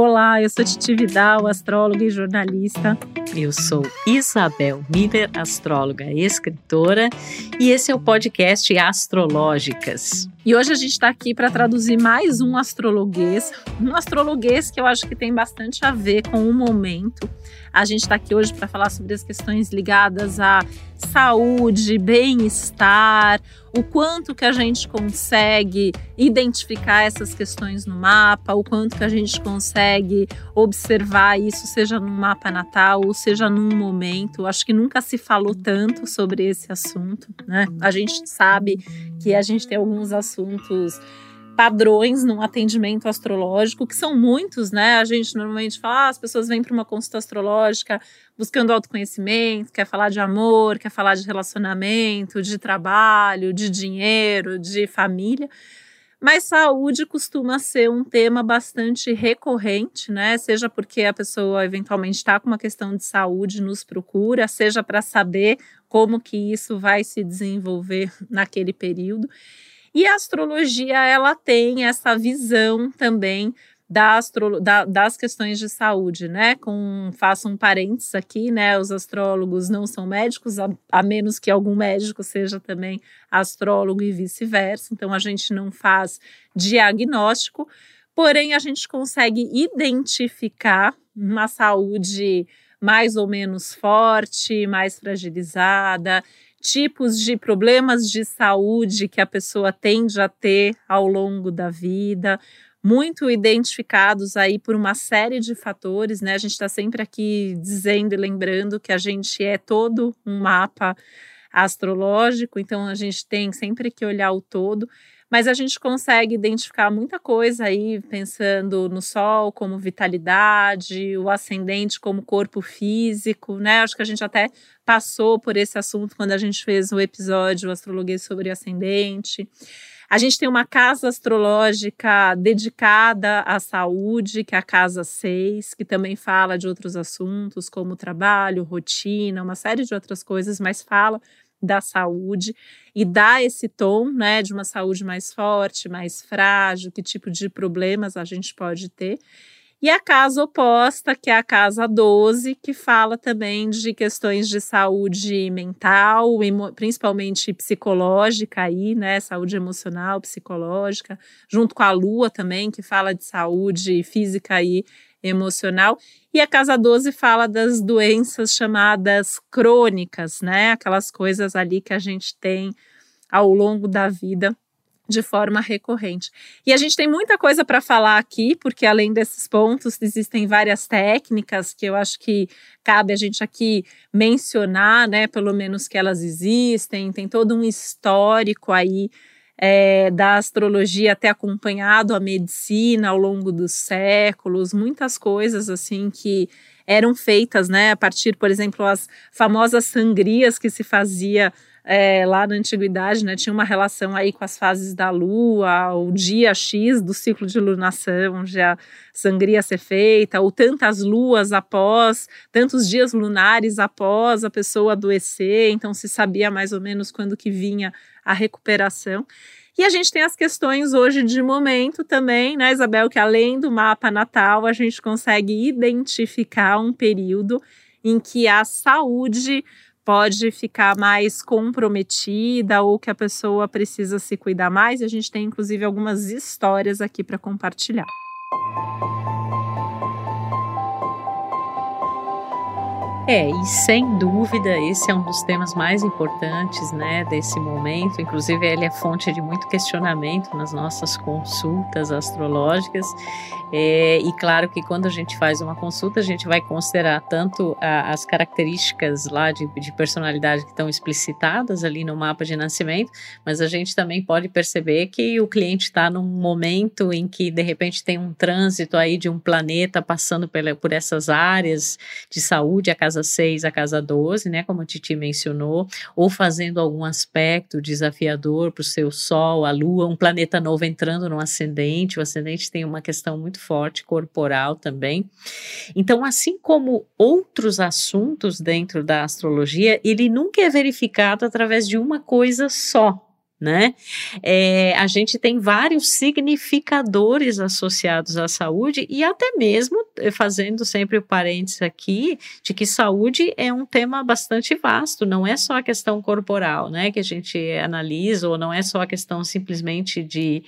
Olá, eu sou Titi Vidal, astróloga e jornalista. Eu sou Isabel Miller, astróloga e escritora, e esse é o podcast Astrológicas. E hoje a gente está aqui para traduzir mais um astrologuês, um astrologuês que eu acho que tem bastante a ver com o momento. A gente está aqui hoje para falar sobre as questões ligadas à saúde, bem-estar, o quanto que a gente consegue identificar essas questões no mapa, o quanto que a gente consegue observar isso, seja no mapa natal ou seja num momento. Acho que nunca se falou tanto sobre esse assunto, né? A gente sabe que a gente tem alguns assuntos padrões num atendimento astrológico, que são muitos, né? A gente normalmente fala, ah, as pessoas vêm para uma consulta astrológica buscando autoconhecimento, quer falar de amor, quer falar de relacionamento, de trabalho, de dinheiro, de família. Mas saúde costuma ser um tema bastante recorrente, né? Seja porque a pessoa eventualmente está com uma questão de saúde, nos procura, seja para saber como que isso vai se desenvolver naquele período. E a astrologia, ela tem essa visão também da astro, da, das questões de saúde, né? Com, faço um parênteses aqui, né? Os astrólogos não são médicos, a, a menos que algum médico seja também astrólogo e vice-versa. Então, a gente não faz diagnóstico, porém, a gente consegue identificar uma saúde mais ou menos forte, mais fragilizada, tipos de problemas de saúde que a pessoa tende a ter ao longo da vida, muito identificados aí por uma série de fatores, né? A gente está sempre aqui dizendo e lembrando que a gente é todo um mapa astrológico, então a gente tem sempre que olhar o todo mas a gente consegue identificar muita coisa aí, pensando no Sol como vitalidade, o ascendente como corpo físico, né? Acho que a gente até passou por esse assunto quando a gente fez o episódio Astrologia sobre Ascendente. A gente tem uma casa astrológica dedicada à saúde, que é a casa 6, que também fala de outros assuntos, como trabalho, rotina, uma série de outras coisas, mas fala da saúde e dá esse tom, né, de uma saúde mais forte, mais frágil, que tipo de problemas a gente pode ter. E a casa oposta, que é a casa 12, que fala também de questões de saúde mental, principalmente psicológica aí, né, saúde emocional, psicológica, junto com a lua também, que fala de saúde física e emocional. E a casa 12 fala das doenças chamadas crônicas, né? Aquelas coisas ali que a gente tem ao longo da vida de forma recorrente. E a gente tem muita coisa para falar aqui, porque além desses pontos, existem várias técnicas que eu acho que cabe a gente aqui mencionar, né? Pelo menos que elas existem, tem todo um histórico aí é, da astrologia ter acompanhado a medicina ao longo dos séculos, muitas coisas assim que eram feitas, né, a partir, por exemplo, as famosas sangrias que se fazia é, lá na antiguidade, né, tinha uma relação aí com as fases da lua, o dia X do ciclo de lunação, onde a sangria ser feita, ou tantas luas após, tantos dias lunares após a pessoa adoecer, então se sabia mais ou menos quando que vinha a recuperação. E a gente tem as questões hoje de momento também, né, Isabel, que além do mapa natal, a gente consegue identificar um período em que a saúde pode ficar mais comprometida ou que a pessoa precisa se cuidar mais. E a gente tem, inclusive, algumas histórias aqui para compartilhar. É, e sem dúvida esse é um dos temas mais importantes, né, desse momento. Inclusive ele é fonte de muito questionamento nas nossas consultas astrológicas. É, e claro que quando a gente faz uma consulta, a gente vai considerar tanto a, as características lá de, de personalidade que estão explicitadas ali no mapa de nascimento, mas a gente também pode perceber que o cliente está num momento em que de repente tem um trânsito aí de um planeta passando pela, por essas áreas de saúde, a casa casa 6 a casa 12, né, como a Titi mencionou, ou fazendo algum aspecto desafiador para o seu Sol, a Lua, um planeta novo entrando no ascendente, o ascendente tem uma questão muito forte corporal também. Então, assim como outros assuntos dentro da astrologia, ele nunca é verificado através de uma coisa só, né? É, a gente tem vários significadores associados à saúde e até mesmo eh, fazendo sempre o parênteses aqui de que saúde é um tema bastante vasto, não é só a questão corporal, né? Que a gente analisa ou não é só a questão simplesmente de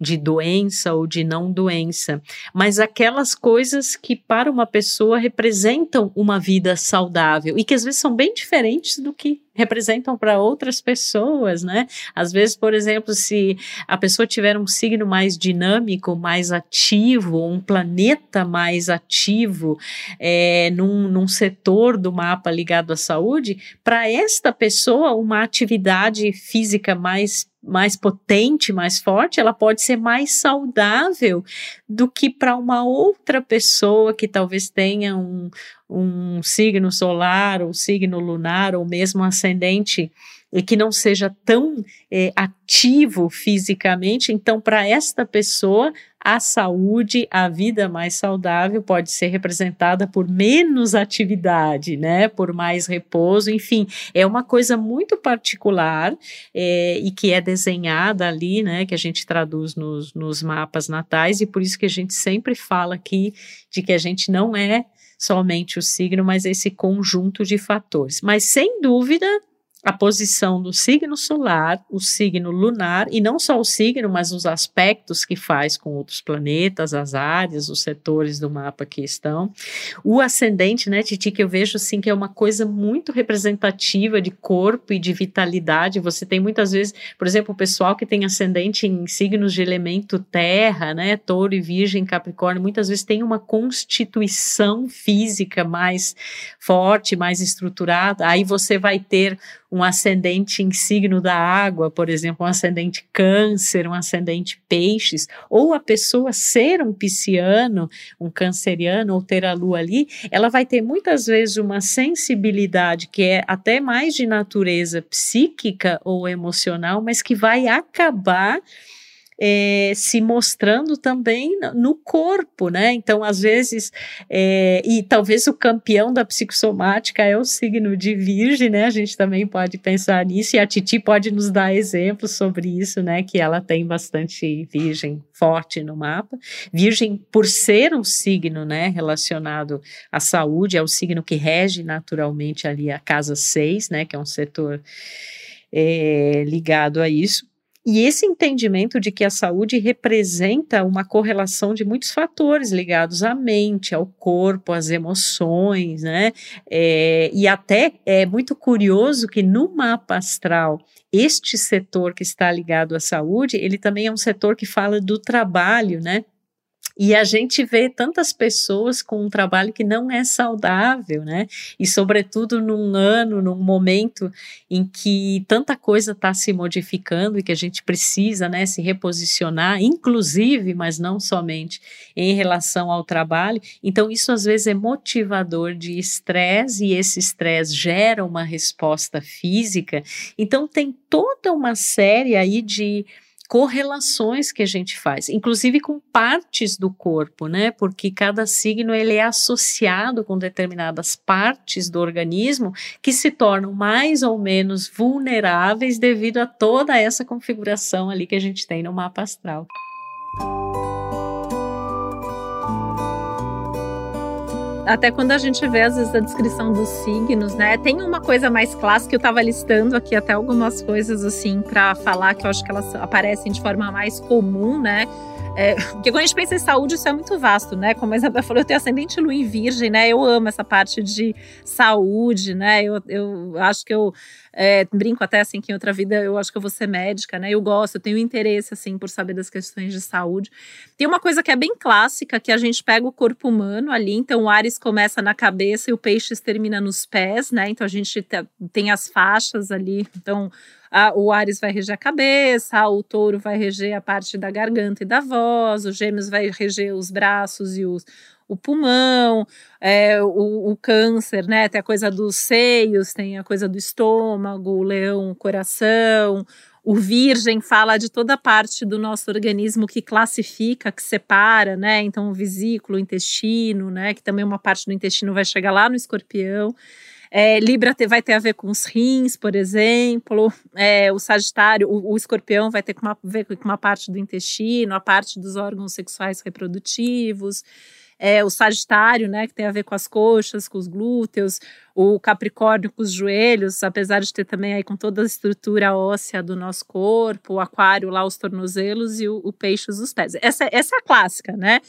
de doença ou de não doença, mas aquelas coisas que para uma pessoa representam uma vida saudável e que às vezes são bem diferentes do que representam para outras pessoas, né? Às vezes, por exemplo, se a pessoa tiver um signo mais dinâmico, mais ativo, um planeta mais ativo é, num, num setor do mapa ligado à saúde, para esta pessoa, uma atividade física mais mais potente, mais forte, ela pode ser mais saudável do que para uma outra pessoa que talvez tenha um, um signo solar, ou signo lunar, ou mesmo ascendente e que não seja tão é, ativo fisicamente, então para esta pessoa a saúde, a vida mais saudável pode ser representada por menos atividade, né, por mais repouso, enfim, é uma coisa muito particular é, e que é desenhada ali, né, que a gente traduz nos, nos mapas natais e por isso que a gente sempre fala aqui de que a gente não é somente o signo, mas esse conjunto de fatores. Mas sem dúvida, a posição do signo solar, o signo lunar, e não só o signo, mas os aspectos que faz com outros planetas, as áreas, os setores do mapa que estão. O ascendente, né, Titi, que eu vejo assim que é uma coisa muito representativa de corpo e de vitalidade. Você tem muitas vezes, por exemplo, o pessoal que tem ascendente em signos de elemento terra, né, touro e virgem, capricórnio, muitas vezes tem uma constituição física mais forte, mais estruturada. Aí você vai ter um ascendente em signo da água, por exemplo, um ascendente câncer, um ascendente peixes, ou a pessoa ser um pisciano, um canceriano, ou ter a lua ali, ela vai ter muitas vezes uma sensibilidade que é até mais de natureza psíquica ou emocional, mas que vai acabar é, se mostrando também no corpo, né? Então, às vezes, é, e talvez o campeão da psicossomática é o signo de Virgem, né? A gente também pode pensar nisso, e a Titi pode nos dar exemplos sobre isso, né? Que ela tem bastante Virgem forte no mapa. Virgem, por ser um signo, né, relacionado à saúde, é o signo que rege naturalmente ali a casa 6, né? Que é um setor é, ligado a isso. E esse entendimento de que a saúde representa uma correlação de muitos fatores ligados à mente, ao corpo, às emoções, né? É, e até é muito curioso que no mapa astral, este setor que está ligado à saúde, ele também é um setor que fala do trabalho, né? E a gente vê tantas pessoas com um trabalho que não é saudável, né? E, sobretudo, num ano, num momento em que tanta coisa está se modificando e que a gente precisa, né, se reposicionar, inclusive, mas não somente, em relação ao trabalho. Então, isso às vezes é motivador de estresse e esse estresse gera uma resposta física. Então, tem toda uma série aí de correlações que a gente faz, inclusive com partes do corpo, né? Porque cada signo ele é associado com determinadas partes do organismo que se tornam mais ou menos vulneráveis devido a toda essa configuração ali que a gente tem no mapa astral. Até quando a gente vê, às vezes, a descrição dos signos, né? Tem uma coisa mais clássica, eu estava listando aqui até algumas coisas, assim, para falar que eu acho que elas aparecem de forma mais comum, né? É, porque quando a gente pensa em saúde, isso é muito vasto, né? Como a Isabel falou, eu tenho ascendente lua em virgem, né? Eu amo essa parte de saúde, né? Eu, eu acho que eu é, brinco até assim que em outra vida eu acho que eu vou ser médica, né? Eu gosto, eu tenho interesse, assim, por saber das questões de saúde. Tem uma coisa que é bem clássica, que a gente pega o corpo humano ali, então o Ares começa na cabeça e o Peixes termina nos pés, né? Então a gente tem as faixas ali, então a, o Ares vai reger a cabeça, o touro vai reger a parte da garganta e da voz, o gêmeos vai reger os braços e os, o pulmão, é, o, o, câncer, né? Tem a coisa dos seios, tem a coisa do estômago, o leão, o coração. O virgem fala de toda parte do nosso organismo que classifica, que separa, né? Então, o vesículo, o intestino, né? Que também uma parte do intestino vai chegar lá no escorpião. É, Libra vai ter a ver com os rins, por exemplo. É, o Sagitário, o, o, Escorpião vai ter com uma, ver com uma parte do intestino, a parte dos órgãos sexuais reprodutivos. É, o Sagitário, né, que tem a ver com as coxas, com os glúteos, o Capricórnio com os joelhos, apesar de ter também aí com toda a estrutura óssea do nosso corpo, o Aquário lá os tornozelos e o, o Peixes os pés. Essa, essa é a clássica, né?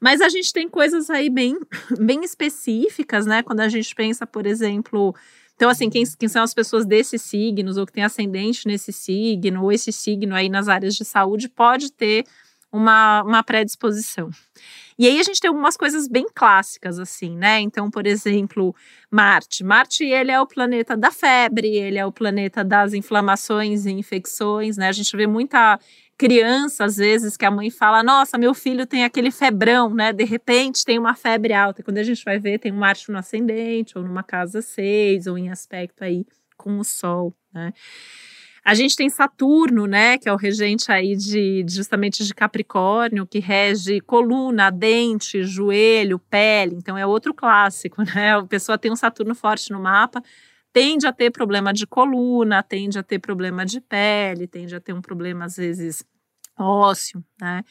Mas a gente tem coisas aí bem, bem específicas, né? Quando a gente pensa, por exemplo, então, assim, quem, quem, são as pessoas desses signos, ou que tem ascendente nesse signo, ou esse signo aí nas áreas de saúde, pode ter uma, uma predisposição. E aí a gente tem algumas coisas bem clássicas, assim, né? Então, por exemplo, Marte. Marte, ele é o planeta da febre, ele é o planeta das inflamações e infecções, né? A gente vê muita criança, às vezes, que a mãe fala: Nossa, meu filho tem aquele febrão, né? De repente tem uma febre alta. Quando a gente vai ver, tem um Marte no ascendente, ou numa casa 6, ou em aspecto aí com o Sol, né? A gente tem Saturno, né, que é o regente aí de justamente de Capricórnio, que rege coluna, dente, joelho, pele. Então é outro clássico, né? A pessoa tem um Saturno forte no mapa, tende a ter problema de coluna, tende a ter problema de pele, tende a ter um problema, às vezes, ósseo, né?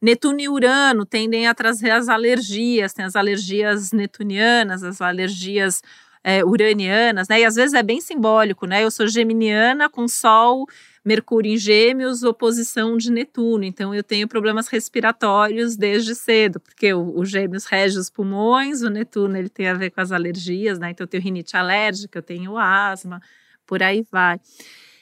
Netuno e Urano tendem a trazer as alergias, tem as alergias netunianas, as alergias é, uranianas, né? E às vezes é bem simbólico, né? Eu sou geminiana com Sol Mercúrio em Gêmeos, oposição de Netuno. Então, eu tenho problemas respiratórios desde cedo, porque o, o Gêmeos rege os pulmões, o Netuno ele tem a ver com as alergias, né? Então, eu tenho rinite alérgica, eu tenho asma, por aí vai.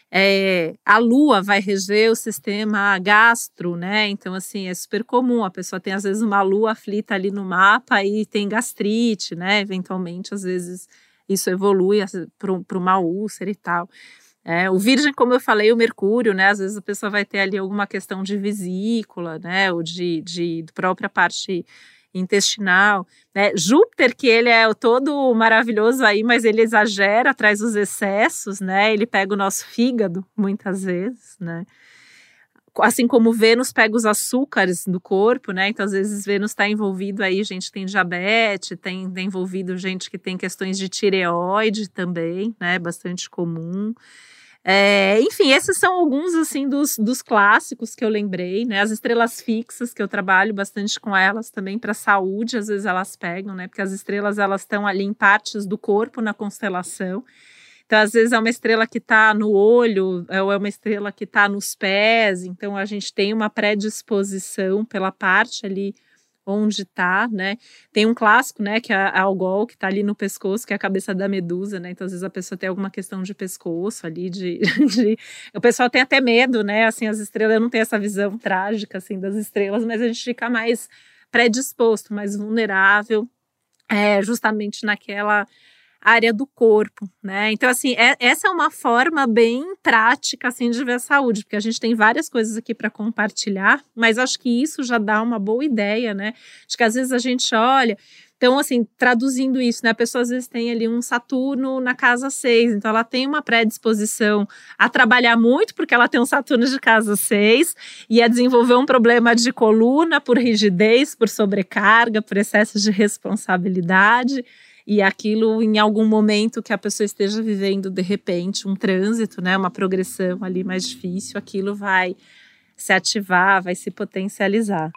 É, a lua vai reger o sistema gastro, né? Então, assim, é super comum. A pessoa tem, às vezes, uma lua aflita ali no mapa e tem gastrite, né? Eventualmente, às vezes, isso evolui para uma úlcera e tal. É, o Virgem, como eu falei, o Mercúrio, né? Às vezes a pessoa vai ter ali alguma questão de vesícula, né? Ou de, de própria parte intestinal, né? Júpiter, que ele é todo maravilhoso aí, mas ele exagera, traz os excessos, né? Ele pega o nosso fígado muitas vezes, né? Assim como Vênus pega os açúcares do corpo, né? Então, às vezes, Vênus está envolvido aí, gente tem diabetes, tem, envolvido gente que tem questões de tireoide também, né? Bastante comum. É, enfim, esses são alguns assim dos, dos clássicos que eu lembrei, né? As estrelas fixas que eu trabalho bastante com elas também para saúde, às vezes elas pegam, né? Porque as estrelas elas estão ali em partes do corpo na constelação. Então, às vezes é uma estrela que está no olho, ou é uma estrela que está nos pés. Então, a gente tem uma predisposição pela parte ali onde está, né? Tem um clássico, né, que é a algol, que está ali no pescoço, que é a cabeça da medusa, né? Então, às vezes a pessoa tem alguma questão de pescoço ali, de, de... o pessoal tem até medo, né? Assim, as estrelas, não tenho essa visão trágica, assim, das estrelas, mas a gente fica mais predisposto, mais vulnerável, é, justamente naquela área do corpo, né? Então, assim, é, essa é uma forma bem prática, assim, de ver a saúde, porque a gente tem várias coisas aqui para compartilhar, mas acho que isso já dá uma boa ideia, né? Acho que às vezes a gente olha. Então, assim, traduzindo isso, né? A pessoa às vezes tem ali um Saturno na casa 6, então ela tem uma predisposição a trabalhar muito, porque ela tem um Saturno de casa 6, e a desenvolver um problema de coluna por rigidez, por sobrecarga, por excesso de responsabilidade e aquilo em algum momento que a pessoa esteja vivendo de repente um trânsito, né, uma progressão ali mais difícil, aquilo vai se ativar, vai se potencializar.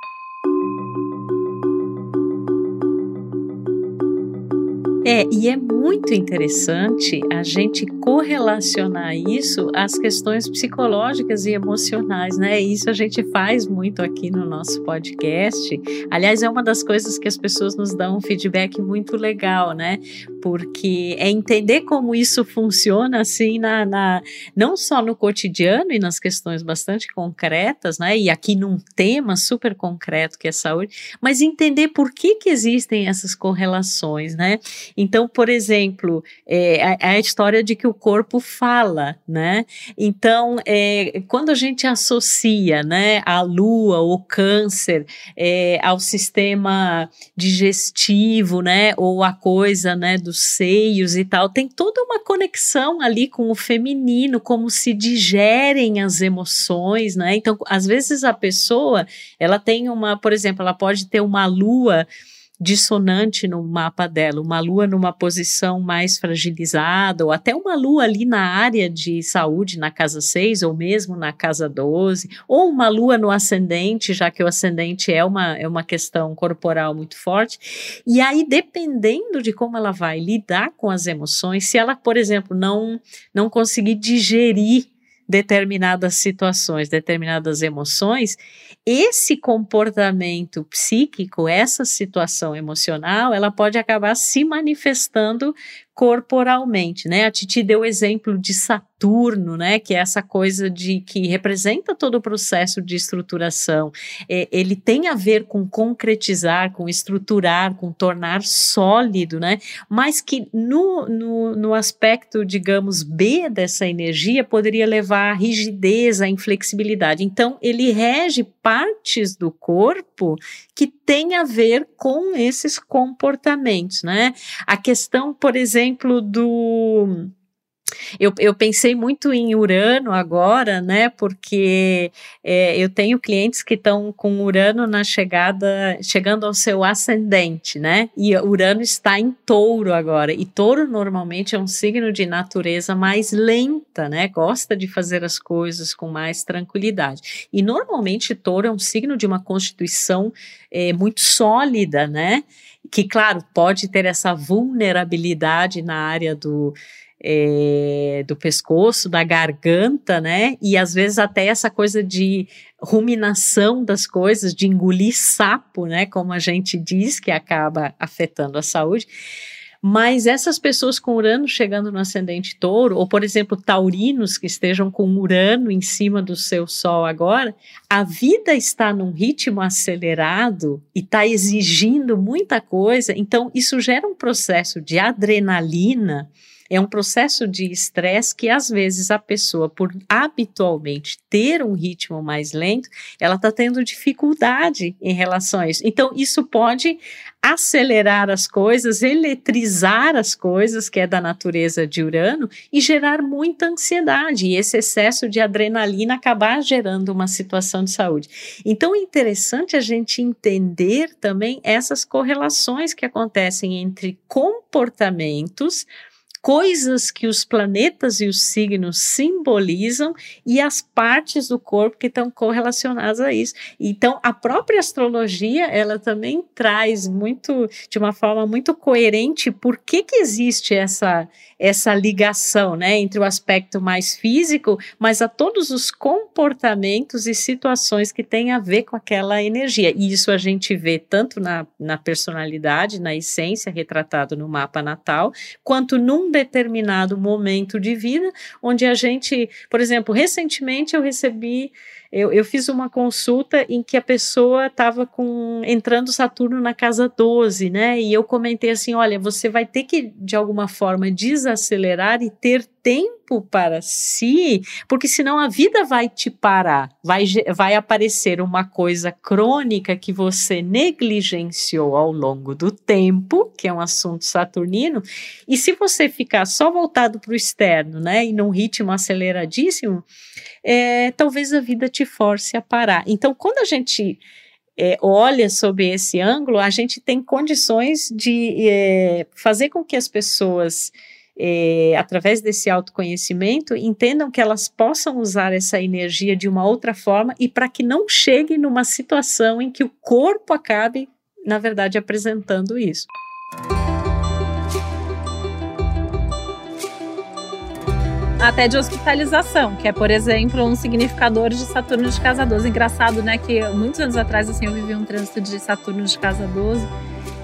É, e é muito interessante a gente correlacionar isso às questões psicológicas e emocionais, né? Isso a gente faz muito aqui no nosso podcast. Aliás, é uma das coisas que as pessoas nos dão um feedback muito legal, né? Porque é entender como isso funciona assim na, na não só no cotidiano e nas questões bastante concretas, né? E aqui num tema super concreto que é saúde, mas entender por que que existem essas correlações, né? Então, por exemplo, é, a, a, história de que o corpo fala, né? Então, é, quando a gente associa, né, a lua, o câncer, é, ao sistema digestivo, né, ou a coisa, né, dos seios e tal, tem toda uma conexão ali com o feminino, como se digerem as emoções, né? Então, às vezes a pessoa, ela tem uma, por exemplo, ela pode ter uma lua dissonante no mapa dela, uma lua numa posição mais fragilizada, ou até uma lua ali na área de saúde, na casa 6, ou mesmo na casa 12, ou uma lua no ascendente, já que o ascendente é uma, é uma questão corporal muito forte. E aí, dependendo de como ela vai lidar com as emoções, se ela, por exemplo, não, não conseguir digerir determinadas situações, determinadas emoções, esse comportamento psíquico, essa situação emocional, ela pode acabar se manifestando corporalmente, né? A Titi deu o exemplo de Saturno, né? Que é essa coisa de que representa todo o processo de estruturação. É, ele tem a ver com concretizar, com estruturar, com tornar sólido, né? Mas que no, no, no aspecto, digamos, B dessa energia poderia levar à rigidez, à inflexibilidade. Então, ele rege partes do corpo que tem a ver com esses comportamentos, né? A questão, por exemplo, do eu, eu pensei muito em Urano agora, né? Porque é, eu tenho clientes que estão com Urano na chegada, chegando ao seu ascendente, né? E Urano está em touro agora. E touro normalmente é um signo de natureza mais lenta, né? Gosta de fazer as coisas com mais tranquilidade. E normalmente touro é um signo de uma constituição é, muito sólida, né? Que, claro, pode ter essa vulnerabilidade na área do é, do pescoço, da garganta, né? E às vezes até essa coisa de ruminação das coisas, de engolir sapo, né? Como a gente diz, que acaba afetando a saúde. Mas essas pessoas com Urano chegando no ascendente touro, ou por exemplo, taurinos que estejam com Urano em cima do seu Sol agora, a vida está num ritmo acelerado e está exigindo muita coisa, então isso gera um processo de adrenalina é um processo de estresse que às vezes a pessoa, por habitualmente ter um ritmo mais lento, ela está tendo dificuldade em relação a isso. Então, isso pode acelerar as coisas, eletrizar as coisas, que é da natureza de Urano, e gerar muita ansiedade, e esse excesso de adrenalina acabar gerando uma situação de saúde. Então, é interessante a gente entender também essas correlações que acontecem entre comportamentos coisas que os planetas e os signos simbolizam e as partes do corpo que estão correlacionadas a isso. Então, a própria astrologia, ela também traz muito, de uma forma muito coerente, por que que existe essa essa ligação, né, entre o aspecto mais físico, mas a todos os comportamentos e situações que têm a ver com aquela energia. E isso a gente vê tanto na, na personalidade, na essência, retratado no mapa natal, quanto num determinado momento de vida, onde a gente, por exemplo, recentemente eu recebi eu, eu fiz uma consulta em que a pessoa estava com entrando Saturno na casa 12, né? E eu comentei assim: olha, você vai ter que, de alguma forma, desacelerar e ter tempo para si, porque senão a vida vai te parar, vai, vai aparecer uma coisa crônica que você negligenciou ao longo do tempo, que é um assunto saturnino, e se você ficar só voltado para o externo, né, e num ritmo aceleradíssimo, é, talvez a vida te force a parar. Então, quando a gente é, olha sob esse ângulo, a gente tem condições de é, fazer com que as pessoas é, através desse autoconhecimento, entendam que elas possam usar essa energia de uma outra forma e para que não chegue numa situação em que o corpo acabe, na verdade, apresentando isso. até de hospitalização, que é, por exemplo, um significador de Saturno de casa 12. Engraçado, né, que muitos anos atrás, assim, eu vivi um trânsito de Saturno de casa 12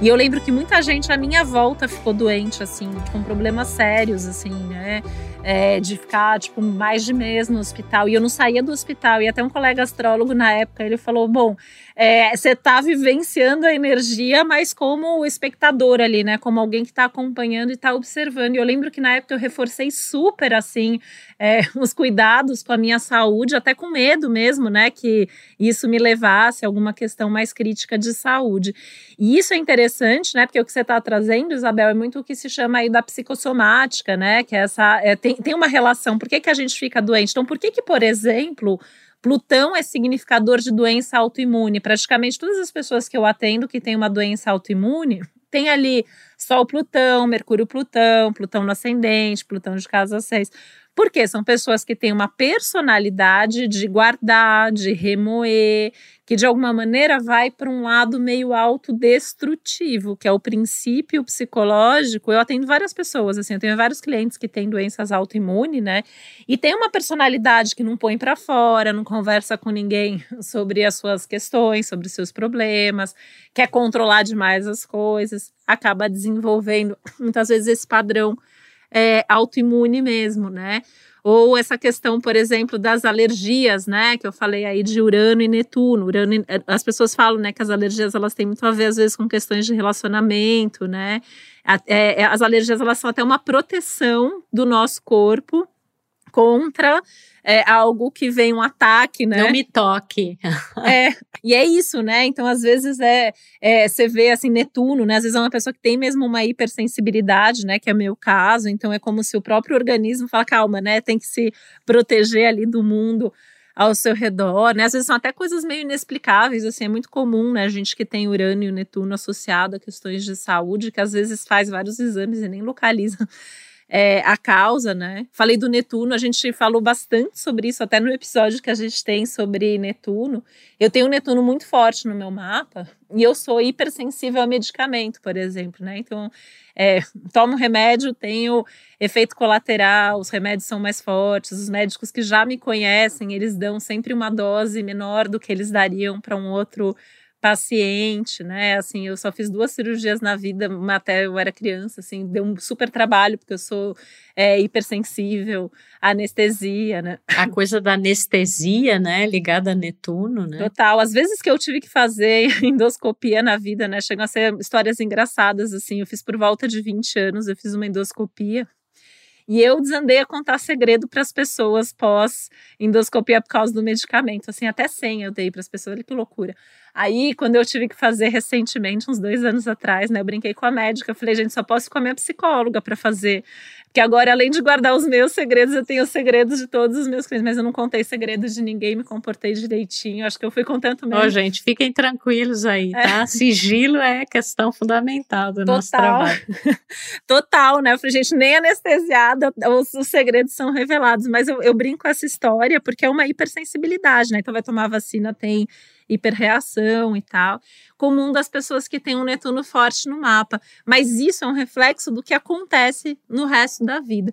e eu lembro que muita gente à minha volta ficou doente, assim, com problemas sérios, assim, né? É, de ficar, tipo, mais de mês no hospital. E eu não saía do hospital. E até um colega astrólogo na época, ele falou: Bom, é, você está vivenciando a energia, mas como espectador ali, né? Como alguém que está acompanhando e está observando. E eu lembro que na época eu reforcei super, assim, é, os cuidados com a minha saúde, até com medo mesmo, né? Que isso me levasse a alguma questão mais crítica de saúde. E isso é interessante, né? Porque o que você está trazendo, Isabel, é muito o que se chama aí da psicossomática, né? Que é essa. É, tem, tem uma relação. Por que, que a gente fica doente? Então, por que, que, por exemplo, Plutão é significador de doença autoimune. Praticamente todas as pessoas que eu atendo que têm uma doença autoimune tem ali Sol Plutão, Mercúrio Plutão, Plutão no ascendente, Plutão de casa 6. Porque são pessoas que têm uma personalidade de guardar, de remoer, que de alguma maneira vai para um lado meio autodestrutivo, que é o princípio psicológico. Eu atendo várias pessoas, assim, eu tenho vários clientes que têm doenças autoimunes, né? E tem uma personalidade que não põe para fora, não conversa com ninguém sobre as suas questões, sobre os seus problemas, quer controlar demais as coisas, acaba desenvolvendo muitas vezes esse padrão é, autoimune mesmo, né? Ou essa questão, por exemplo, das alergias, né? Que eu falei aí de Urano e Netuno. Urano, as pessoas falam, né, que as alergias elas têm muito a ver às vezes com questões de relacionamento, né? É, as alergias elas são até uma proteção do nosso corpo contra é, algo que vem um ataque, né? Não me toque. é, e é isso, né? Então, às vezes, é, é, você vê assim, Netuno, né? Às vezes é uma pessoa que tem mesmo uma hipersensibilidade, né? Que é o meu caso. Então, é como se o próprio organismo fala, calma, né? Tem que se proteger ali do mundo ao seu redor, né? Às vezes são até coisas meio inexplicáveis, assim, é muito comum, né? A gente que tem Urano e Netuno associado a questões de saúde, que às vezes faz vários exames e nem localiza é, a causa, né? Falei do Netuno, a gente falou bastante sobre isso, até no episódio que a gente tem sobre Netuno. Eu tenho um Netuno muito forte no meu mapa e eu sou hipersensível a medicamento, por exemplo, né? Então, é, tomo remédio, tenho efeito colateral, os remédios são mais fortes, os médicos que já me conhecem, eles dão sempre uma dose menor do que eles dariam para um outro paciente, né? Assim, eu só fiz duas cirurgias na vida, uma até eu era criança, assim, deu um super trabalho, porque eu sou é, hipersensível à anestesia, né? A coisa da anestesia, né? Ligada a Netuno, né? Total. Às vezes que eu tive que fazer endoscopia na vida, né? Chegam a ser histórias engraçadas, assim. Eu fiz por volta de 20 anos, eu fiz uma endoscopia. E eu desandei a contar segredo para as pessoas pós endoscopia por causa do medicamento. Assim, até senha eu dei para as pessoas. Olha que loucura. Aí, quando eu tive que fazer recentemente, uns dois anos atrás, né, eu brinquei com a médica. Eu falei, gente, só posso ir com a minha psicóloga para fazer. Porque agora, além de guardar os meus segredos, eu tenho os segredos de todos os meus clientes. Mas eu não contei segredos de ninguém, me comportei direitinho. Acho que eu fui com tanto mesmo. Ó, gente, fiquem tranquilos aí, tá? É. Sigilo é questão fundamental do Total. nosso trabalho. Total, né? Eu falei, gente, nem anestesiada, os, os segredos são revelados. Mas eu, eu brinco com essa história porque é uma hipersensibilidade, né? Então, vai tomar vacina, tem hiperreação e tal, comum das pessoas que têm um Netuno forte no mapa. Mas isso é um reflexo do que acontece no resto da vida.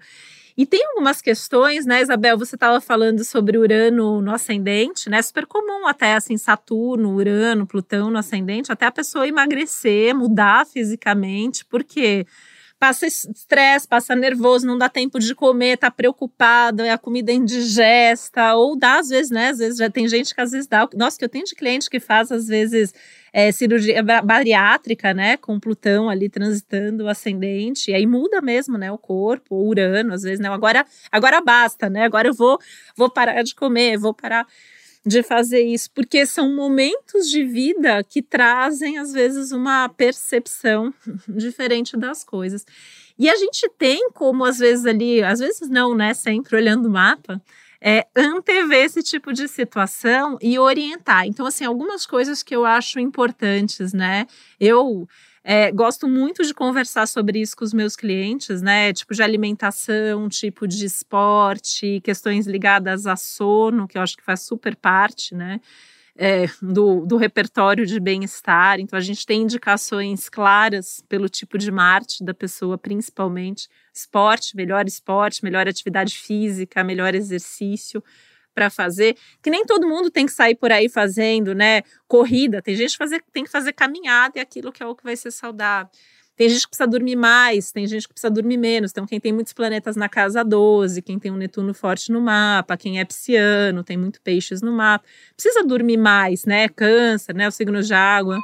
E tem algumas questões, né, Isabel? Você estava falando sobre Urano no ascendente, né? Super comum até assim, Saturno, Urano, Plutão no ascendente, até a pessoa emagrecer, mudar fisicamente, porque quê? Passa estresse, passa nervoso, não dá tempo de comer, tá preocupado, é a comida indigesta, ou dá às vezes, né? Às vezes já tem gente que às vezes dá. Nossa, que eu tenho de cliente que faz às vezes é, cirurgia bariátrica, né? Com Plutão ali transitando o ascendente, e aí muda mesmo, né? O corpo, o Urano, às vezes, né? Agora, agora basta, né? Agora eu vou, vou parar de comer, vou parar de fazer isso, porque são momentos de vida que trazem, às vezes, uma percepção diferente das coisas. E a gente tem como, às vezes, ali, às vezes não, né? Sempre olhando o mapa, é, antever esse tipo de situação e orientar. Então, assim, algumas coisas que eu acho importantes, né? Eu é, gosto muito de conversar sobre isso com os meus clientes, né? Tipo de alimentação, tipo de esporte, questões ligadas a sono, que eu acho que faz super parte, né? É, do, do repertório de bem-estar. Então, a gente tem indicações claras pelo tipo de Marte da pessoa, principalmente. Esporte, melhor esporte, melhor atividade física, melhor exercício para fazer, que nem todo mundo tem que sair por aí fazendo, né? Corrida, tem gente que fazer, tem que fazer caminhada e aquilo que é o que vai ser saudável. Tem gente que precisa dormir mais, tem gente que precisa dormir menos. Então, quem tem muitos planetas na casa 12, quem tem um Netuno forte no mapa, quem é pisciano, tem muito peixes no mapa, precisa dormir mais, né? Câncer, né? O signo de água.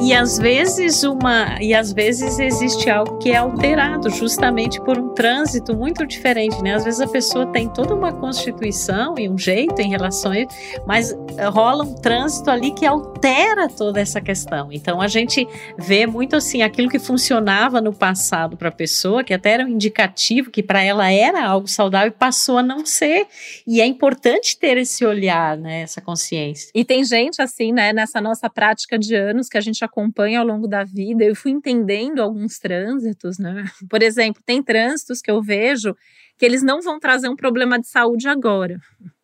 E às vezes uma e às vezes existe algo que é alterado justamente por um trânsito muito diferente, né? Às vezes a pessoa tem toda uma constituição e um jeito em relação a isso, mas rola um trânsito ali que altera toda essa questão. Então a gente vê muito assim aquilo que funcionava no passado para a pessoa, que até era um indicativo que para ela era algo saudável, passou a não ser. E é importante ter esse olhar, né, essa consciência. E tem gente assim, né, nessa nossa prática de anos que a gente acompanha ao longo da vida, eu fui entendendo alguns trânsitos, né? Por exemplo, tem trânsitos que eu vejo que eles não vão trazer um problema de saúde agora,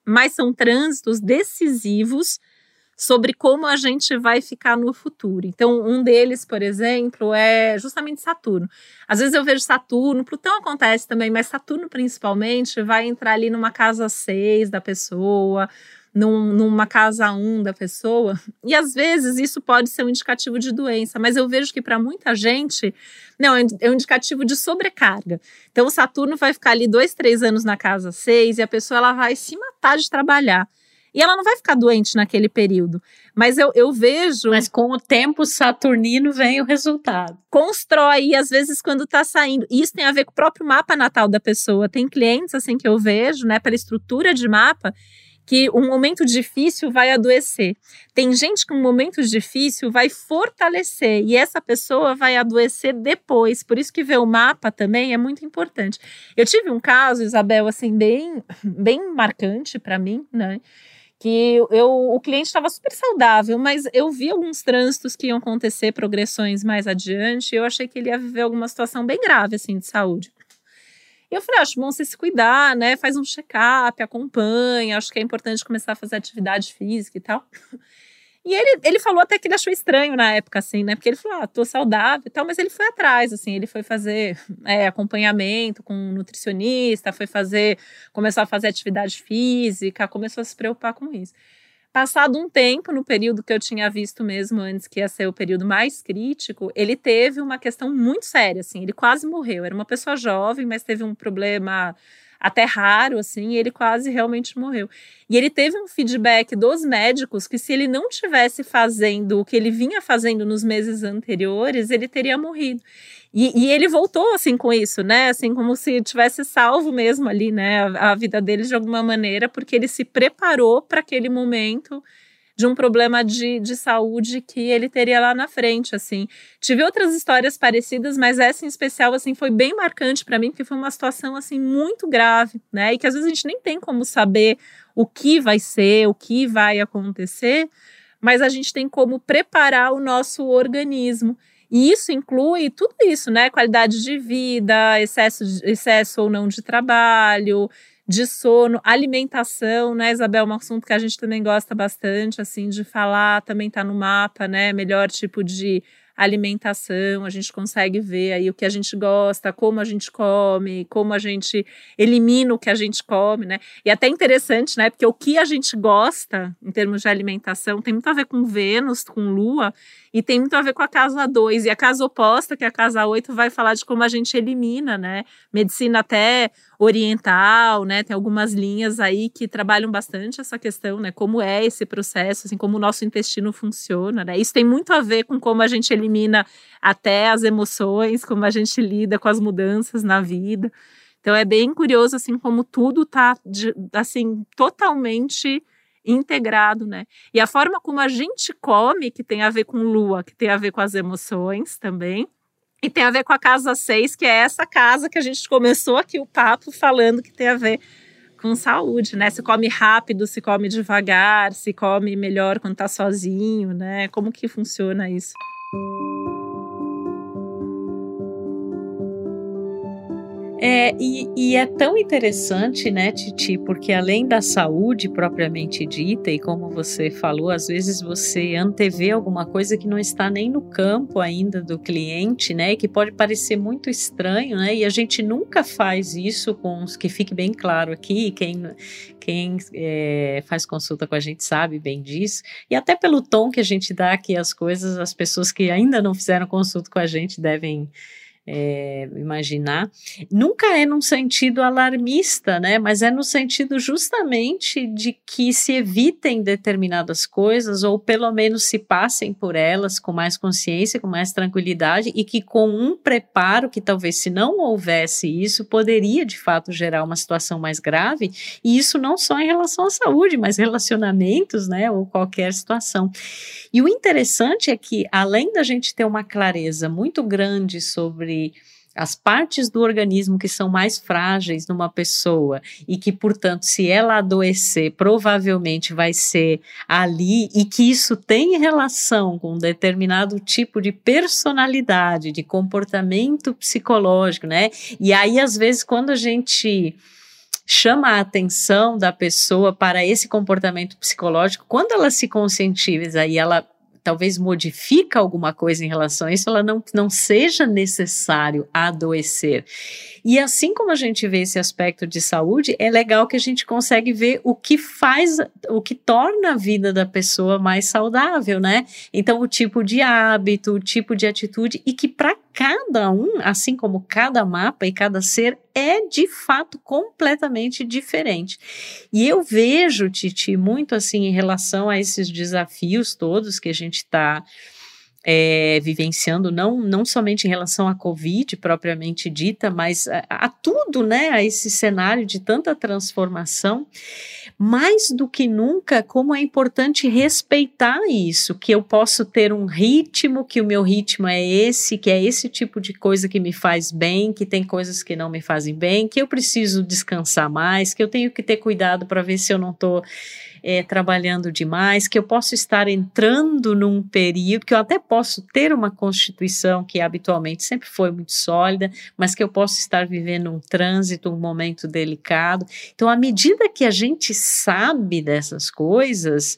mas são trânsitos decisivos sobre como a gente vai ficar no futuro. Então, um deles, por exemplo, é justamente Saturno. Às vezes eu vejo Saturno, Plutão acontece também, mas Saturno principalmente vai entrar ali numa casa 6 da pessoa, num, numa casa 1 da pessoa. E às vezes isso pode ser um indicativo de doença, mas eu vejo que para muita gente, não, é um indicativo de sobrecarga. Então o Saturno vai ficar ali dois, três anos na casa 6 e a pessoa ela vai se matar de trabalhar. E ela não vai ficar doente naquele período. Mas eu, eu vejo. Mas com o tempo saturnino vem o resultado. Constrói, e às vezes, quando está saindo. Isso tem a ver com o próprio mapa natal da pessoa. Tem clientes, assim, que eu vejo, né, pela estrutura de mapa, que um momento difícil vai adoecer. Tem gente que um momento difícil vai fortalecer e essa pessoa vai adoecer depois. Por isso que ver o mapa também é muito importante. Eu tive um caso, Isabel, assim, bem, bem marcante para mim, né? Que eu, o cliente estava super saudável, mas eu vi alguns trânsitos que iam acontecer, progressões mais adiante, e eu achei que ele ia viver alguma situação bem grave, assim, de saúde. E eu falei, acho bom você se cuidar, né? Faz um check-up, acompanha. Acho que é importante começar a fazer atividade física e tal. E ele, ele falou até que ele achou estranho na época, assim, né? Porque ele falou, ah, tô saudável e tal, mas ele foi atrás, assim, ele foi fazer é, acompanhamento com um nutricionista, foi fazer, começou a fazer atividade física, começou a se preocupar com isso. Passado um tempo, no período que eu tinha visto mesmo antes, que ia ser o período mais crítico, ele teve uma questão muito séria, assim, ele quase morreu. Era uma pessoa jovem, mas teve um problema até raro, assim, e ele quase realmente morreu. E ele teve um feedback dos médicos que se ele não tivesse fazendo o que ele vinha fazendo nos meses anteriores, ele teria morrido. E, e ele voltou, assim, com isso, né? Assim, como se tivesse salvo mesmo ali, né? A, a vida dele de alguma maneira, porque ele se preparou para aquele momento de um problema de, de saúde que ele teria lá na frente, assim. Tive outras histórias parecidas, mas essa em especial, assim, foi bem marcante para mim, porque foi uma situação, assim, muito grave, né? E que às vezes a gente nem tem como saber o que vai ser, o que vai acontecer, mas a gente tem como preparar o nosso organismo. E isso inclui tudo isso, né? Qualidade de vida, excesso, excesso ou não de trabalho, de sono, alimentação, né, Isabel? Um assunto que a gente também gosta bastante, assim, de falar, também está no mapa, né? Melhor tipo de alimentação, a gente consegue ver aí o que a gente gosta, como a gente come, como a gente elimina o que a gente come, né? E até interessante, né? Porque o que a gente gosta em termos de alimentação tem muito a ver com Vênus, com Lua, e tem muito a ver com a casa 2. E a casa oposta, que é a casa 8, vai falar de como a gente elimina, né? Medicina até oriental, né? Tem algumas linhas aí que trabalham bastante essa questão, né? Como é esse processo, assim, como o nosso intestino funciona, né? Isso tem muito a ver com como a gente elimina até as emoções, como a gente lida com as mudanças na vida. Então é bem curioso assim como tudo tá assim totalmente integrado, né? E a forma como a gente come, que tem a ver com lua, que tem a ver com as emoções também, e tem a ver com a casa 6, que é essa casa que a gente começou aqui o papo falando que tem a ver com saúde, né? Se come rápido, se come devagar, se come melhor quando tá sozinho, né? Como que funciona isso? É, e, e, é tão interessante, né, Titi, porque além da saúde propriamente dita, e como você falou, às vezes você antevê alguma coisa que não está nem no campo ainda do cliente, né, que pode parecer muito estranho, né, e a gente nunca faz isso com os que fique bem claro aqui, quem, quem é, faz consulta com a gente sabe bem disso, e até pelo tom que a gente dá aqui as coisas, as pessoas que ainda não fizeram consulta com a gente devem é, imaginar, nunca é num sentido alarmista, né? Mas é no sentido justamente de que se evitem determinadas coisas ou pelo menos se passem por elas com mais consciência, com mais tranquilidade e que com um preparo que talvez se não houvesse isso poderia de fato gerar uma situação mais grave e isso não só em relação à saúde, mas relacionamentos, né? Ou qualquer situação. E o interessante é que além da gente ter uma clareza muito grande sobre sobre as partes do organismo que são mais frágeis numa pessoa e que, portanto, se ela adoecer, provavelmente vai ser ali e que isso tem relação com um determinado tipo de personalidade, de comportamento psicológico, né? E aí, às vezes, quando a gente chama a atenção da pessoa para esse comportamento psicológico, quando ela se conscientiza e ela talvez modifica alguma coisa em relação a isso, ela não, não seja necessário adoecer. E assim como a gente vê esse aspecto de saúde, é legal que a gente consegue ver o que faz, o que torna a vida da pessoa mais saudável, né? Então, o tipo de hábito, o tipo de atitude, e que para cada um, assim como cada mapa e cada ser, é de fato completamente diferente. E eu vejo, Titi, muito assim em relação a esses desafios todos que a gente está é, vivenciando, não, não somente em relação à Covid propriamente dita, mas a, a, tudo, né, a esse cenário de tanta transformação, mais do que nunca, como é importante respeitar isso, que eu posso ter um ritmo, que o meu ritmo é esse, que é esse tipo de coisa que me faz bem, que tem coisas que não me fazem bem, que eu preciso descansar mais, que eu tenho que ter cuidado para ver se eu não estou é, trabalhando demais, que eu posso estar entrando num período, que eu até posso ter uma constituição que habitualmente sempre foi muito sólida, mas que eu posso estar vivendo um trânsito, um momento delicado. Então, à medida que a gente sabe dessas coisas,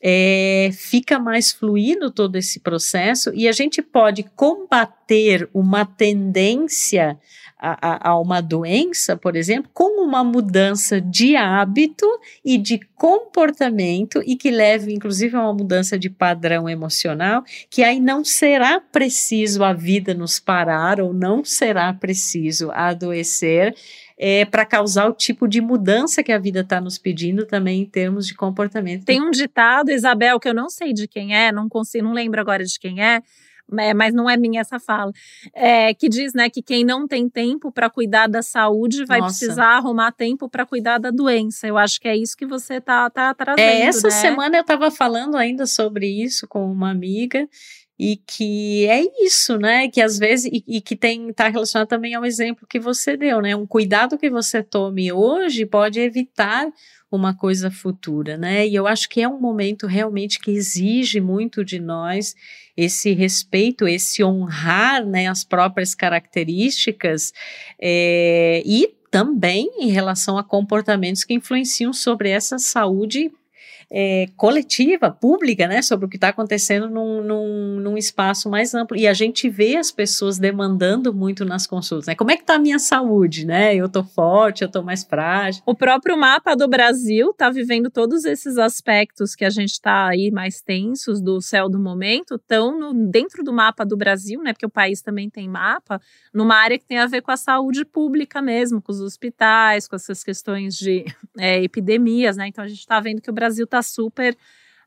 é, fica mais fluido todo esse processo e a gente pode combater uma tendência a, a, uma doença, por exemplo, com uma mudança de hábito e de comportamento e que leve, inclusive, a uma mudança de padrão emocional, que aí não será preciso a vida nos parar ou não será preciso adoecer é, para causar o tipo de mudança que a vida está nos pedindo também em termos de comportamento. Tem um ditado, Isabel, que eu não sei de quem é, não consigo, não lembro agora de quem é, é, mas não é minha essa fala, é, que diz né, que quem não tem tempo para cuidar da saúde vai Nossa. precisar arrumar tempo para cuidar da doença. Eu acho que é isso que você tá, tá trazendo. É, essa né? semana eu estava falando ainda sobre isso com uma amiga e que é isso, né? Que às vezes e, e que tem está relacionado também ao exemplo que você deu, né? Um cuidado que você tome hoje pode evitar uma coisa futura, né? E eu acho que é um momento realmente que exige muito de nós esse respeito, esse honrar, né, as próprias características é, e também em relação a comportamentos que influenciam sobre essa saúde é, coletiva, pública, né, sobre o que está acontecendo num, num, num, espaço mais amplo. E a gente vê as pessoas demandando muito nas consultas, né? Como é que está a minha saúde, né? Eu estou forte, eu estou mais frágil. O próprio mapa do Brasil está vivendo todos esses aspectos que a gente está aí mais tensos do céu do momento, estão dentro do mapa do Brasil, né? Porque o país também tem mapa, numa área que tem a ver com a saúde pública mesmo, com os hospitais, com essas questões de é, epidemias, né? Então a gente está vendo que o Brasil está super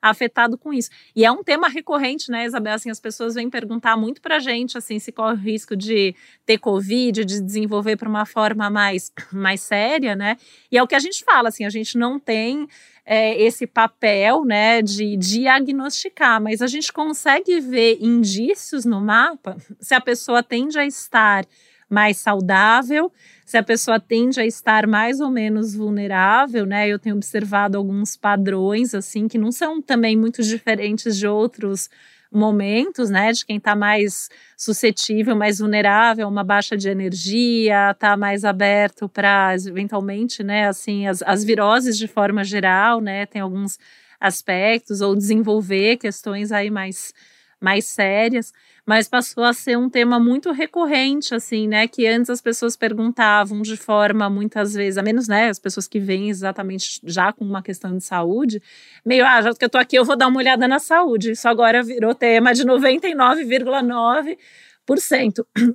afetado com isso. E é um tema recorrente, né, Isabel? Assim, as pessoas vêm perguntar muito pra gente, assim, se corre o risco de ter Covid, de desenvolver para uma forma mais, mais séria, né? E é o que a gente fala, assim, a gente não tem é, esse papel, né, de diagnosticar, mas a gente consegue ver indícios no mapa se a pessoa tende a estar mais saudável, se a pessoa tende a estar mais ou menos vulnerável, né? Eu tenho observado alguns padrões assim que não são também muito diferentes de outros momentos, né, de quem está mais suscetível, mais vulnerável, uma baixa de energia, está mais aberto para eventualmente, né, assim, as, as viroses de forma geral, né, tem alguns aspectos ou desenvolver questões aí mais mais sérias mas passou a ser um tema muito recorrente, assim, né? Que antes as pessoas perguntavam de forma muitas vezes, a menos, né? As pessoas que vêm exatamente já com uma questão de saúde, meio, ah, já que eu tô aqui, eu vou dar uma olhada na saúde. Isso agora virou tema de 99,9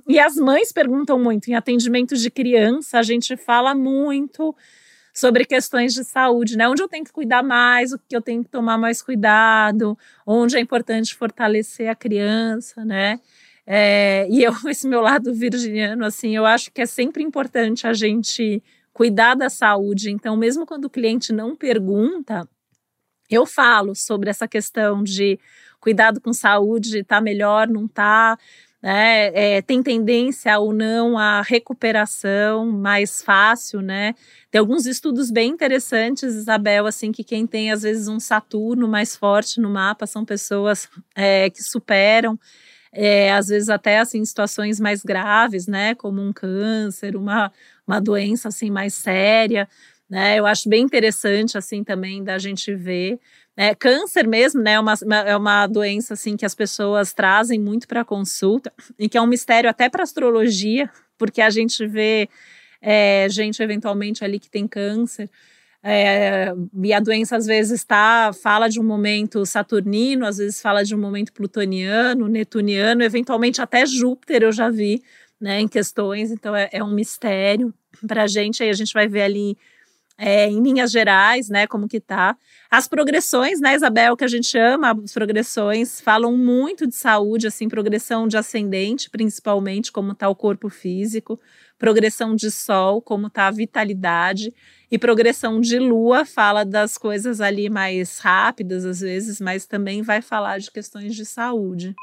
E as mães perguntam muito. Em atendimentos de criança, a gente fala muito sobre questões de saúde, né? Onde eu tenho que cuidar mais, o que eu tenho que tomar mais cuidado, onde é importante fortalecer a criança, né? É, e eu, esse meu lado virginiano, assim, eu acho que é sempre importante a gente cuidar da saúde. Então, mesmo quando o cliente não pergunta, eu falo sobre essa questão de cuidado com saúde, tá melhor, não tá, né? É, tem tendência ou não à recuperação mais fácil, né? Tem alguns estudos bem interessantes, Isabel, assim, que quem tem às vezes um Saturno mais forte no mapa são pessoas é, que superam, é, às vezes até assim situações mais graves, né? Como um câncer, uma, uma doença assim mais séria, né? Eu acho bem interessante assim também da gente ver. É, câncer mesmo, né? É uma, é uma doença assim que as pessoas trazem muito para consulta e que é um mistério até para astrologia, porque a gente vê é, gente eventualmente ali que tem câncer. É, e a doença às vezes está fala de um momento saturnino, às vezes fala de um momento plutoniano, netuniano, eventualmente até Júpiter eu já vi, né, em questões. Então é, é um mistério para a gente. Aí a gente vai ver ali é, em linhas gerais, né, como que tá. As progressões, né, Isabel, que a gente ama, as progressões falam muito de saúde, assim, progressão de ascendente, principalmente, como tá o corpo físico, progressão de sol, como tá a vitalidade, e progressão de lua fala das coisas ali mais rápidas, às vezes, mas também vai falar de questões de saúde.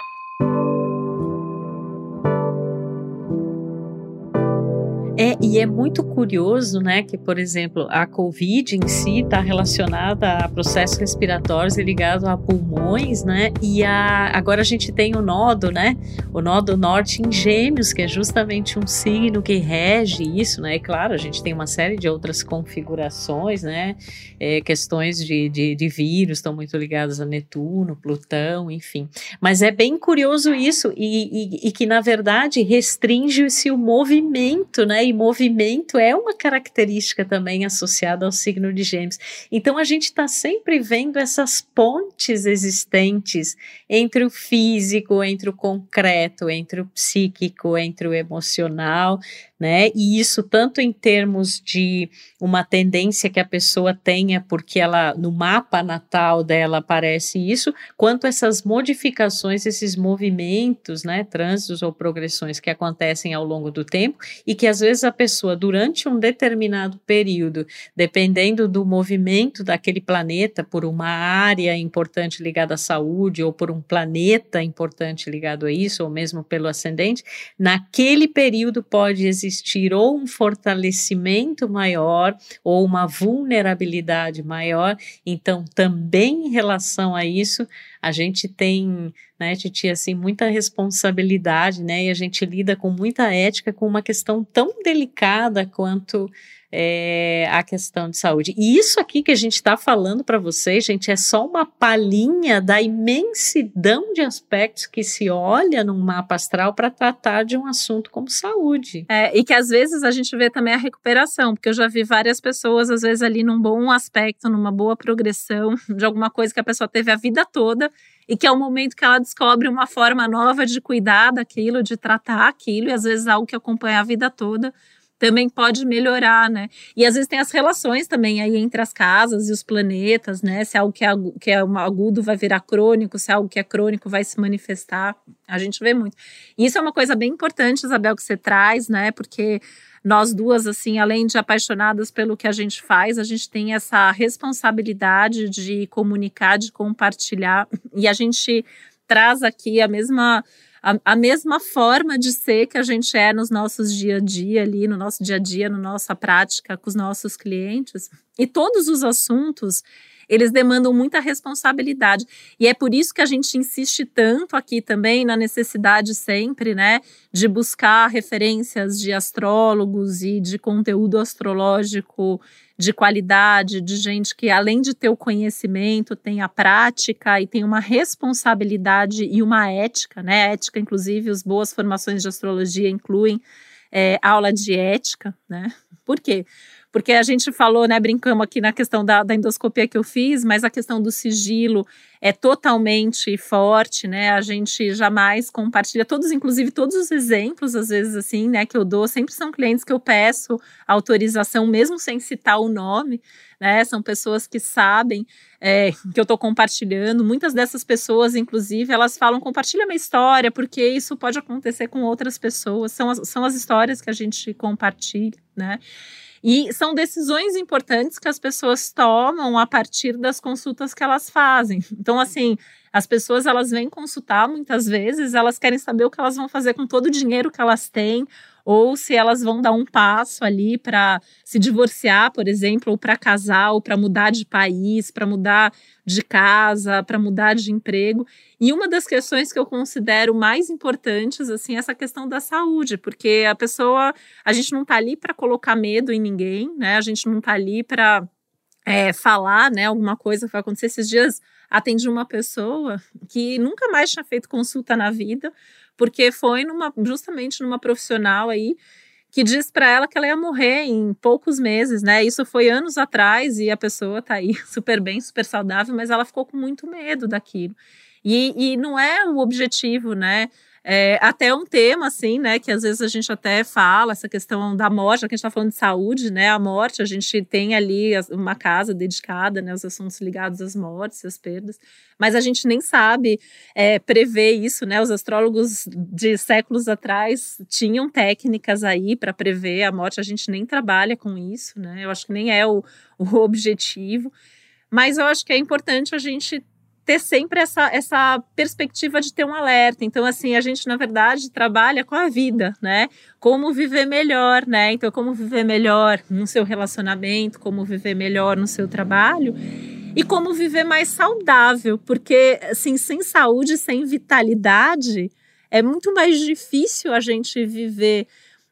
É, e é muito curioso, né, que, por exemplo, a Covid em si está relacionada a processos respiratórios e ligado a pulmões, né, e a, agora a gente tem o nodo, né, o nodo norte em gêmeos, que é justamente um signo que rege isso, né, e claro, a gente tem uma série de outras configurações, né, é, questões de, de, de vírus estão muito ligadas a Netuno, Plutão, enfim, mas é bem curioso isso, e, e, e que, na verdade, restringe-se o movimento, né, e movimento é uma característica também associada ao signo de Gêmeos. Então a gente está sempre vendo essas pontes existentes entre o físico, entre o concreto, entre o psíquico, entre o emocional, né? E isso tanto em termos de uma tendência que a pessoa tenha, porque ela no mapa natal dela aparece isso, quanto essas modificações, esses movimentos, né, trânsitos ou progressões que acontecem ao longo do tempo e que às vezes a pessoa durante um determinado período, dependendo do movimento daquele planeta por uma área importante ligada à saúde ou por um planeta importante ligado a isso ou mesmo pelo ascendente, naquele período pode existir existir ou um fortalecimento maior ou uma vulnerabilidade maior. Então, também em relação a isso, a gente tem, né, Titi, assim, muita responsabilidade, né, e a gente lida com muita ética com uma questão tão delicada quanto é, a questão de saúde. E isso aqui que a gente está falando para vocês, gente, é só uma palhinha da imensidão de aspectos que se olha num mapa astral para tratar de um assunto como saúde. É, e que às vezes a gente vê também a recuperação, porque eu já vi várias pessoas, às vezes, ali num bom aspecto, numa boa progressão de alguma coisa que a pessoa teve a vida toda e que é o momento que ela descobre uma forma nova de cuidar daquilo, de tratar aquilo, e às vezes algo que acompanha a vida toda também pode melhorar, né? E às vezes tem as relações também aí entre as casas e os planetas, né? Se algo que é, que é agudo vai virar crônico, se algo que é crônico vai se manifestar. A gente vê muito. E isso é uma coisa bem importante, Isabel, que você traz, né? Porque nós duas, assim, além de apaixonadas pelo que a gente faz, a gente tem essa responsabilidade de comunicar, de compartilhar. E a gente traz aqui a mesma a, a, mesma forma de ser que a gente é nos nossos dia a dia ali, no nosso dia a dia, na nossa prática com os nossos clientes. E todos os assuntos, eles demandam muita responsabilidade. E é por isso que a gente insiste tanto aqui também na necessidade sempre, né, de buscar referências de astrólogos e de conteúdo astrológico de qualidade, de gente que, além de ter o conhecimento, tem a prática e tem uma responsabilidade e uma ética, né? Ética, inclusive, as boas formações de astrologia incluem é, aula de ética, né? Por quê? Porque a gente falou, né, brincamos aqui na questão da, da endoscopia que eu fiz, mas a questão do sigilo é totalmente forte, né? A gente jamais compartilha todos, inclusive todos os exemplos, às vezes assim, né, que eu dou, sempre são clientes que eu peço autorização, mesmo sem citar o nome, né? São pessoas que sabem é, que eu estou compartilhando. Muitas dessas pessoas, inclusive, elas falam: compartilha minha história, porque isso pode acontecer com outras pessoas. São as, são as histórias que a gente compartilha, né? E são decisões importantes que as pessoas tomam a partir das consultas que elas fazem. Então, assim, as pessoas elas vêm consultar muitas vezes, elas querem saber o que elas vão fazer com todo o dinheiro que elas têm, ou se elas vão dar um passo ali para se divorciar, por exemplo, ou para casar, ou para mudar de país, para mudar de casa, para mudar de emprego. E uma das questões que eu considero mais importantes, assim, é essa questão da saúde, porque a pessoa, a gente não está ali para colocar medo em ninguém, né? A gente não está ali para é, falar, né, alguma coisa que vai acontecer. Esses dias atendi uma pessoa que nunca mais tinha feito consulta na vida, porque foi numa, justamente numa profissional aí que diz para ela que ela ia morrer em poucos meses, né? Isso foi anos atrás e a pessoa tá aí super bem, super saudável, mas ela ficou com muito medo daquilo. E, e não é o objetivo, né? É, até um tema, assim, né, que às vezes a gente até fala, essa questão da morte, que a gente está falando de saúde, né, a morte, a gente tem ali uma casa dedicada, né, aos assuntos ligados às mortes, às perdas, mas a gente nem sabe é, prever isso, né, os astrólogos de séculos atrás tinham técnicas aí para prever a morte, a gente nem trabalha com isso, né, eu acho que nem é o, o objetivo, mas eu acho que é importante a gente ter sempre essa, essa perspectiva de ter um alerta. Então, assim, a gente, na verdade, trabalha com a vida, né? Como viver melhor, né? Então, como viver melhor no seu relacionamento, como viver melhor no seu trabalho e como viver mais saudável, porque, assim, sem saúde, sem vitalidade, é muito mais difícil a gente viver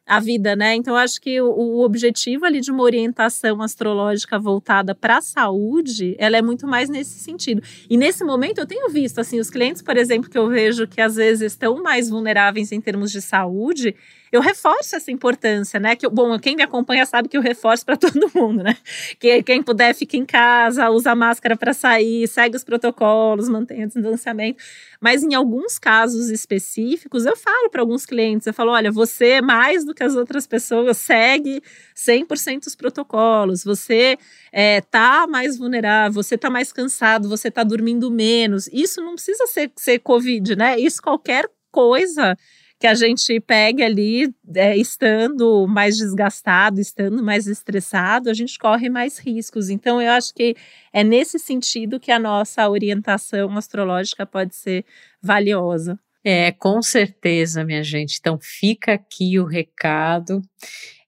a vida, né? Então, acho que o, o, objetivo ali de uma orientação astrológica voltada para a saúde, ela é muito mais nesse sentido. E nesse momento eu tenho visto, assim, os clientes, por exemplo, que eu vejo que às vezes estão mais vulneráveis em termos de saúde, eu reforço essa importância, né? Que, bom, quem me acompanha sabe que eu reforço para todo mundo, né? Que quem puder fica em casa, usa máscara para sair, segue os protocolos, mantenha o distanciamento. Mas em alguns casos específicos, eu falo para alguns clientes, eu falo, olha, você mais do que as outras pessoas segue 100% os protocolos, você é, tá mais vulnerável, você tá mais cansado, você tá dormindo menos. Isso não precisa ser, ser Covid, né? Isso qualquer coisa que a gente pegue ali, é, estando mais desgastado, estando mais estressado, a gente corre mais riscos. Então, eu acho que é nesse sentido que a nossa orientação astrológica pode ser valiosa. É, com certeza, minha gente. Então, fica aqui o recado.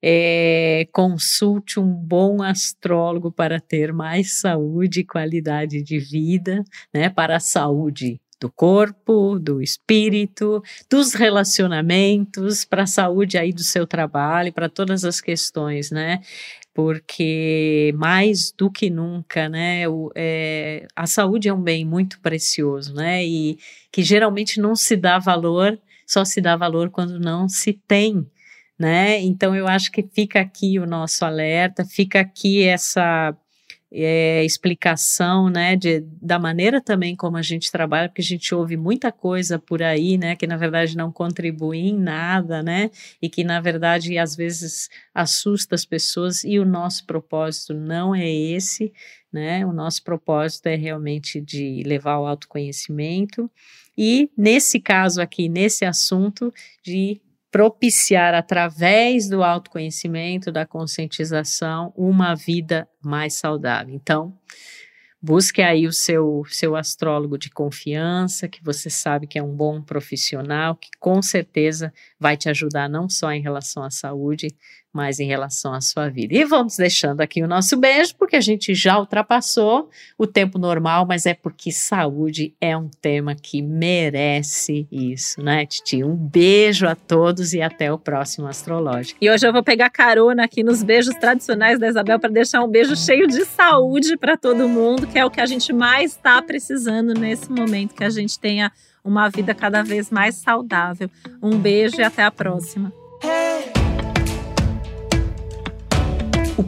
É, consulte um bom astrólogo para ter mais saúde e qualidade de vida, né? Para a saúde do corpo, do espírito, dos relacionamentos, para a saúde aí do seu trabalho, para todas as questões, né? Porque mais do que nunca, né? O, é, a saúde é um bem muito precioso, né? E que geralmente não se dá valor, só se dá valor quando não se tem. Né? Então eu acho que fica aqui o nosso alerta, fica aqui essa é, explicação, né, de, da maneira também como a gente trabalha, porque a gente ouve muita coisa por aí, né, que na verdade não contribui em nada, né, e que na verdade às vezes assusta as pessoas e o nosso propósito não é esse, né, o nosso propósito é realmente de levar o autoconhecimento e nesse caso aqui, nesse assunto, de propiciar através do autoconhecimento, da conscientização, uma vida mais saudável. Então, busque aí o seu, seu astrólogo de confiança, que você sabe que é um bom profissional, que com certeza vai te ajudar não só em relação à saúde, mas em relação à sua vida. E vamos deixando aqui o nosso beijo, porque a gente já ultrapassou o tempo normal, mas é porque saúde é um tema que merece isso, né, Titi? Um beijo a todos e até o próximo Astrológico. E hoje eu vou pegar carona aqui nos beijos tradicionais da Isabel para deixar um beijo cheio de saúde para todo mundo, que é o que a gente mais está precisando nesse momento, que a gente tenha uma vida cada vez mais saudável. Um beijo e até a próxima.